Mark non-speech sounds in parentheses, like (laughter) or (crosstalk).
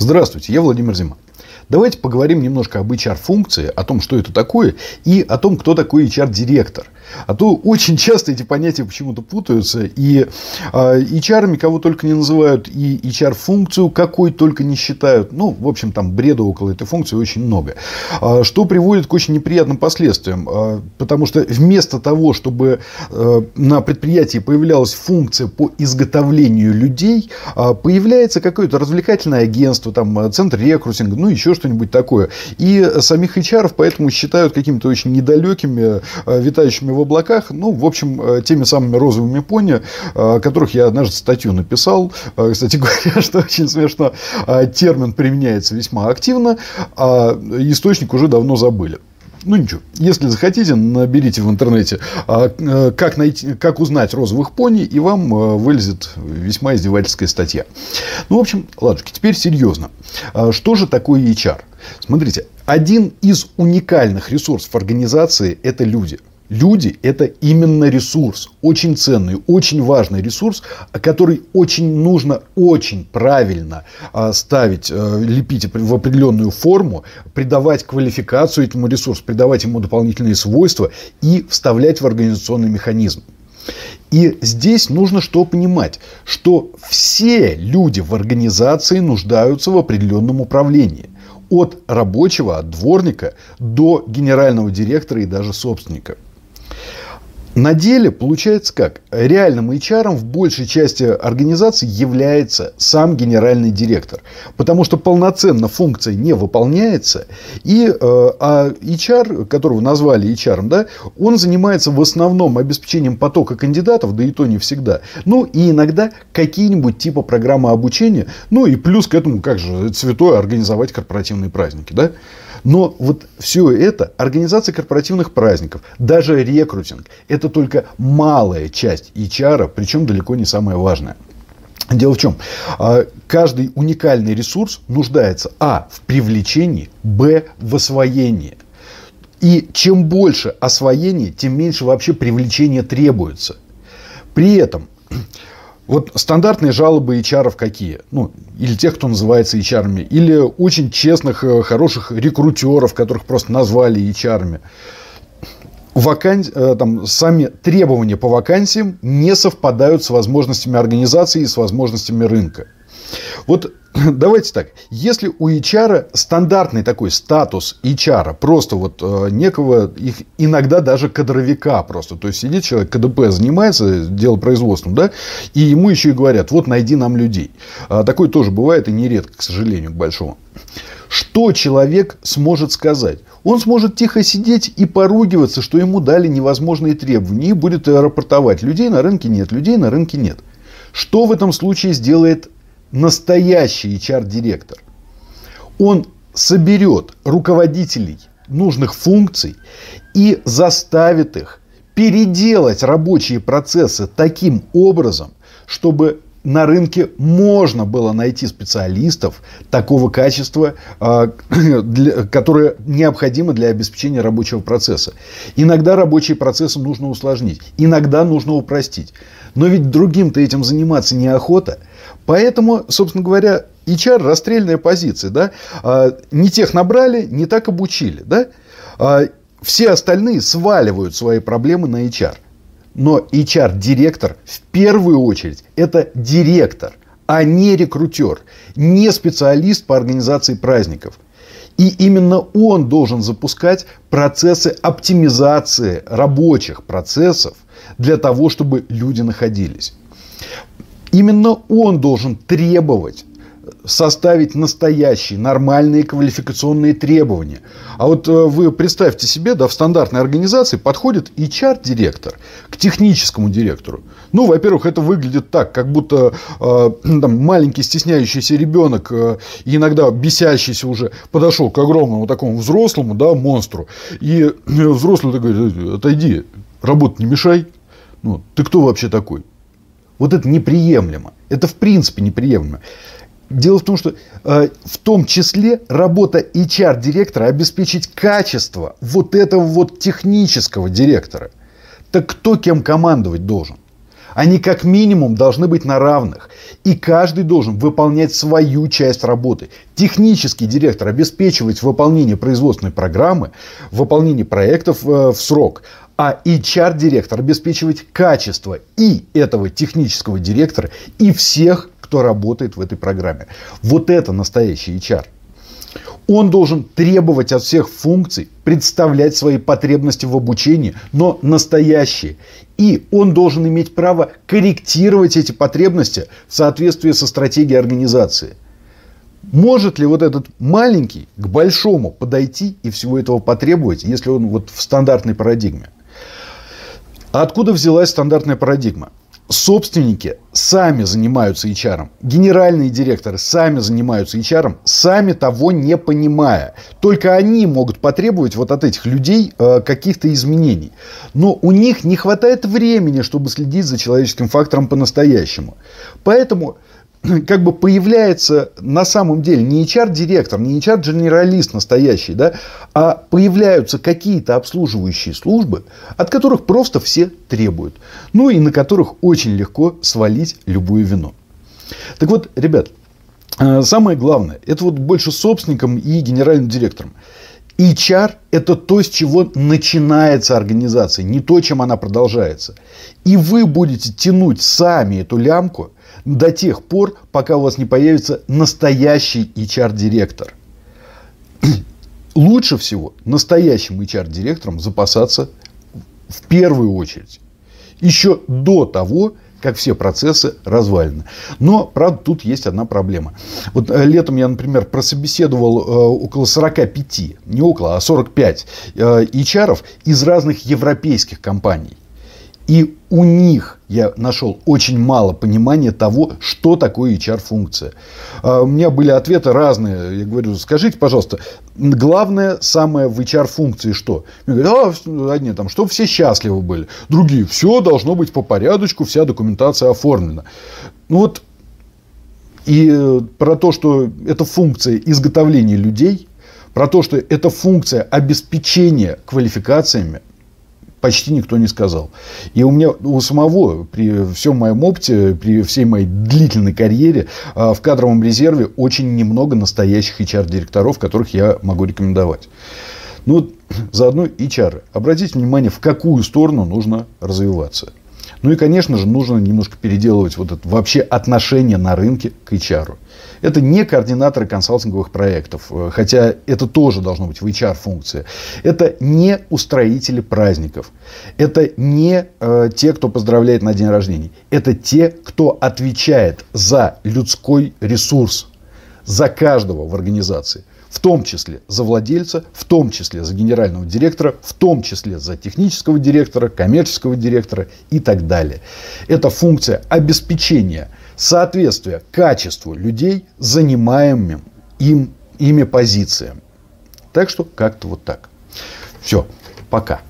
Здравствуйте, я Владимир Зима. Давайте поговорим немножко об HR-функции, о том, что это такое, и о том, кто такой HR-директор. А то очень часто эти понятия почему-то путаются. И э, HR кого только не называют, и HR-функцию какой только не считают. Ну, в общем, там бреда около этой функции очень много. Э, что приводит к очень неприятным последствиям. Э, потому что вместо того, чтобы э, на предприятии появлялась функция по изготовлению людей, э, появляется какое-то развлекательное агентство, там, центр рекрутинга, ну, еще что-нибудь такое. И самих HR поэтому считают какими-то очень недалекими, э, витающими в облаках, ну, в общем, э, теми самыми розовыми пони, э, о которых я однажды статью написал. Э, кстати (laughs) говоря, что очень смешно, термин применяется весьма активно, а источник уже давно забыли. Ну ничего, если захотите, наберите в интернете, как, найти, как узнать розовых пони, и вам вылезет весьма издевательская статья. Ну, в общем, ладушки, теперь серьезно. Что же такое HR? Смотрите, один из уникальных ресурсов организации – это люди – Люди – это именно ресурс, очень ценный, очень важный ресурс, который очень нужно очень правильно а, ставить, а, лепить в определенную форму, придавать квалификацию этому ресурсу, придавать ему дополнительные свойства и вставлять в организационный механизм. И здесь нужно что понимать, что все люди в организации нуждаются в определенном управлении. От рабочего, от дворника до генерального директора и даже собственника – на деле получается как? Реальным HR в большей части организации является сам генеральный директор. Потому что полноценно функция не выполняется. И э, а HR, которого назвали HR, да, он занимается в основном обеспечением потока кандидатов, да и то не всегда. Ну и иногда какие-нибудь типа программы обучения. Ну и плюс к этому, как же, святое организовать корпоративные праздники. Да? Но вот все это, организация корпоративных праздников, даже рекрутинг, это только малая часть HR, причем далеко не самая важная. Дело в чем? А, каждый уникальный ресурс нуждается а. в привлечении, б. в освоении. И чем больше освоения, тем меньше вообще привлечения требуется. При этом вот стандартные жалобы HR какие? Ну, или тех, кто называется HR, или очень честных, э, хороших рекрутеров, которых просто назвали HR. Ваканс... Э, там, сами требования по вакансиям не совпадают с возможностями организации и с возможностями рынка. Вот (clears throat) давайте так. Если у HR стандартный такой статус HR, просто вот э, некого, их иногда даже кадровика просто. То есть сидит человек, КДП занимается делопроизводством, да, и ему еще и говорят, вот найди нам людей. А такое тоже бывает и нередко, к сожалению, к большому. Что человек сможет сказать? Он сможет тихо сидеть и поругиваться, что ему дали невозможные требования, и будет рапортовать. Людей на рынке нет, людей на рынке нет. Что в этом случае сделает настоящий HR-директор. Он соберет руководителей нужных функций и заставит их переделать рабочие процессы таким образом, чтобы на рынке можно было найти специалистов такого качества, а, (coughs) которое необходимо для обеспечения рабочего процесса. Иногда рабочие процессы нужно усложнить, иногда нужно упростить. Но ведь другим-то этим заниматься неохота. Поэтому, собственно говоря, HR расстрельная позиция. Да? А, не тех набрали, не так обучили. Да? А, все остальные сваливают свои проблемы на HR. Но HR-директор в первую очередь это директор, а не рекрутер, не специалист по организации праздников. И именно он должен запускать процессы оптимизации рабочих процессов для того, чтобы люди находились. Именно он должен требовать составить настоящие, нормальные квалификационные требования. А вот э, вы представьте себе, да, в стандартной организации подходит HR-директор к техническому директору. Ну, во-первых, это выглядит так, как будто э, (clears throat) там, маленький стесняющийся ребенок, э, иногда бесящийся уже, подошел к огромному такому взрослому, да, монстру. И э, взрослый такой, «Э, отойди, работать не мешай. Ну, ты кто вообще такой? Вот это неприемлемо. Это в принципе неприемлемо. Дело в том, что э, в том числе работа HR-директора обеспечить качество вот этого вот технического директора. Так кто кем командовать должен? Они как минимум должны быть на равных. И каждый должен выполнять свою часть работы. Технический директор обеспечивать выполнение производственной программы, выполнение проектов э, в срок. А HR-директор обеспечивать качество и этого технического директора, и всех, кто работает в этой программе. Вот это настоящий HR. Он должен требовать от всех функций, представлять свои потребности в обучении, но настоящие. И он должен иметь право корректировать эти потребности в соответствии со стратегией организации. Может ли вот этот маленький к большому подойти и всего этого потребовать, если он вот в стандартной парадигме? А откуда взялась стандартная парадигма? Собственники сами занимаются HR. Генеральные директоры сами занимаются HR, сами того не понимая. Только они могут потребовать вот от этих людей э, каких-то изменений. Но у них не хватает времени, чтобы следить за человеческим фактором по-настоящему. Поэтому (clears throat) как бы появляется на самом деле не HR-директор, не HR-генералист настоящий, да, а появляются какие-то обслуживающие службы, от которых просто все требуют. Ну и на которых очень легко свалить любую вину. Так вот, ребят, э, самое главное, это вот больше собственникам и генеральным директорам. HR – это то, с чего начинается организация, не то, чем она продолжается. И вы будете тянуть сами эту лямку – до тех пор, пока у вас не появится настоящий HR-директор. (clears throat) Лучше всего настоящим HR-директором запасаться в первую очередь. Еще до того, как все процессы развалены. Но, правда, тут есть одна проблема. Вот э, летом я, например, прособеседовал э, около 45, не около, а 45 э, HR из разных европейских компаний. И у них я нашел очень мало понимания того, что такое HR-функция. А, у меня были ответы разные. Я говорю, скажите, пожалуйста, главное самое в HR-функции что? Мне говорят, а, одни там, что все счастливы были. Другие, все должно быть по порядочку, вся документация оформлена. Ну вот, и про то, что это функция изготовления людей, про то, что это функция обеспечения квалификациями, почти никто не сказал. И у меня у самого при всем моем опыте, при всей моей длительной карьере а, в кадровом резерве очень немного настоящих HR-директоров, которых я могу рекомендовать. Ну, (clears throat) заодно HR. Обратите внимание, в какую сторону нужно развиваться. Ну и, конечно же, нужно немножко переделывать вот это вообще отношение на рынке к HR. Это не координаторы консалтинговых проектов, э, хотя это тоже должно быть в HR-функции. Это не устроители праздников. Это не э, те, кто поздравляет на день рождения. Это те, кто отвечает за людской ресурс, за каждого в организации. В том числе за владельца, в том числе за генерального директора, в том числе за технического директора, коммерческого директора и так далее. Это функция обеспечения соответствие качеству людей, занимаемым им, ими позициям. Так что как-то вот так. Все, пока.